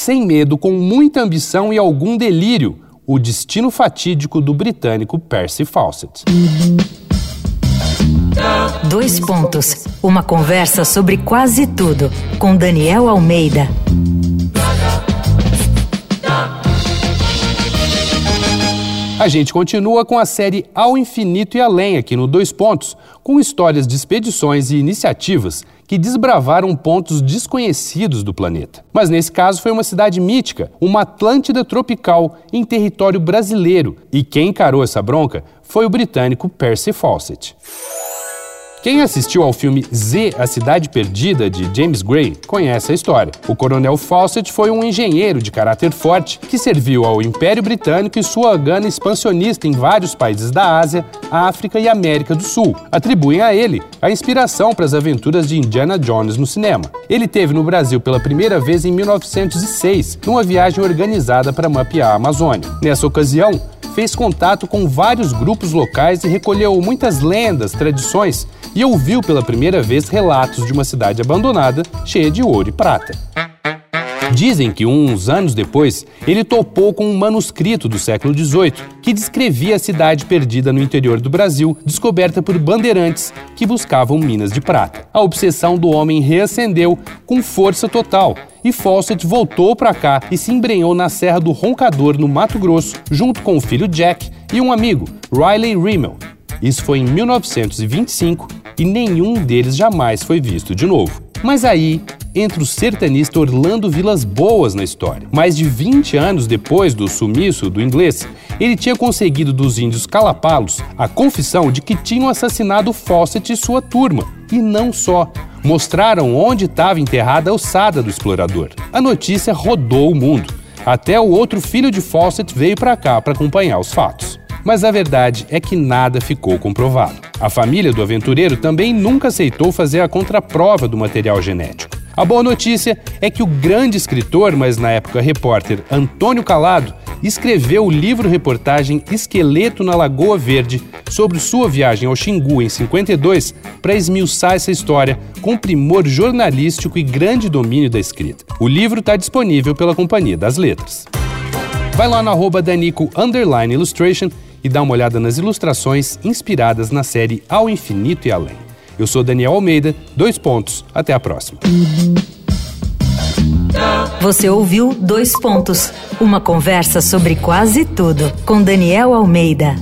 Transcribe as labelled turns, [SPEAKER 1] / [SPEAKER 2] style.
[SPEAKER 1] sem medo, com muita ambição e algum delírio, o destino fatídico do britânico Percy Fawcett.
[SPEAKER 2] Dois pontos. Uma conversa sobre quase tudo com Daniel Almeida.
[SPEAKER 1] A gente continua com a série Ao Infinito e Além aqui no Dois Pontos, com histórias de expedições e iniciativas que desbravaram pontos desconhecidos do planeta. Mas nesse caso foi uma cidade mítica, uma Atlântida tropical em território brasileiro, e quem encarou essa bronca foi o britânico Percy Fawcett. Quem assistiu ao filme Z, A Cidade Perdida, de James Gray, conhece a história. O coronel Fawcett foi um engenheiro de caráter forte que serviu ao Império Britânico e sua gana expansionista em vários países da Ásia, África e América do Sul. Atribuem a ele a inspiração para as aventuras de Indiana Jones no cinema. Ele teve no Brasil pela primeira vez em 1906, numa viagem organizada para mapear a Amazônia. Nessa ocasião, fez contato com vários grupos locais e recolheu muitas lendas, tradições e ouviu pela primeira vez relatos de uma cidade abandonada cheia de ouro e prata. Dizem que uns anos depois, ele topou com um manuscrito do século XVIII que descrevia a cidade perdida no interior do Brasil, descoberta por bandeirantes que buscavam minas de prata. A obsessão do homem reacendeu com força total e Fawcett voltou para cá e se embrenhou na Serra do Roncador, no Mato Grosso, junto com o filho Jack e um amigo, Riley Rimmel. Isso foi em 1925 e nenhum deles jamais foi visto de novo. Mas aí entra o sertanista Orlando Vilas Boas na história. Mais de 20 anos depois do sumiço do inglês, ele tinha conseguido dos índios calapalos a confissão de que tinham assassinado Fawcett e sua turma. E não só. Mostraram onde estava enterrada a ossada do explorador. A notícia rodou o mundo. Até o outro filho de Fawcett veio para cá para acompanhar os fatos. Mas a verdade é que nada ficou comprovado. A família do aventureiro também nunca aceitou fazer a contraprova do material genético. A boa notícia é que o grande escritor, mas na época repórter, Antônio Calado, escreveu o livro-reportagem Esqueleto na Lagoa Verde sobre sua viagem ao Xingu em 52 para esmiuçar essa história com primor jornalístico e grande domínio da escrita. O livro está disponível pela Companhia das Letras. Vai lá no arroba Danico Illustration e dá uma olhada nas ilustrações inspiradas na série Ao Infinito e Além. Eu sou Daniel Almeida, dois pontos, até a próxima.
[SPEAKER 2] Você ouviu Dois Pontos, uma conversa sobre quase tudo com Daniel Almeida.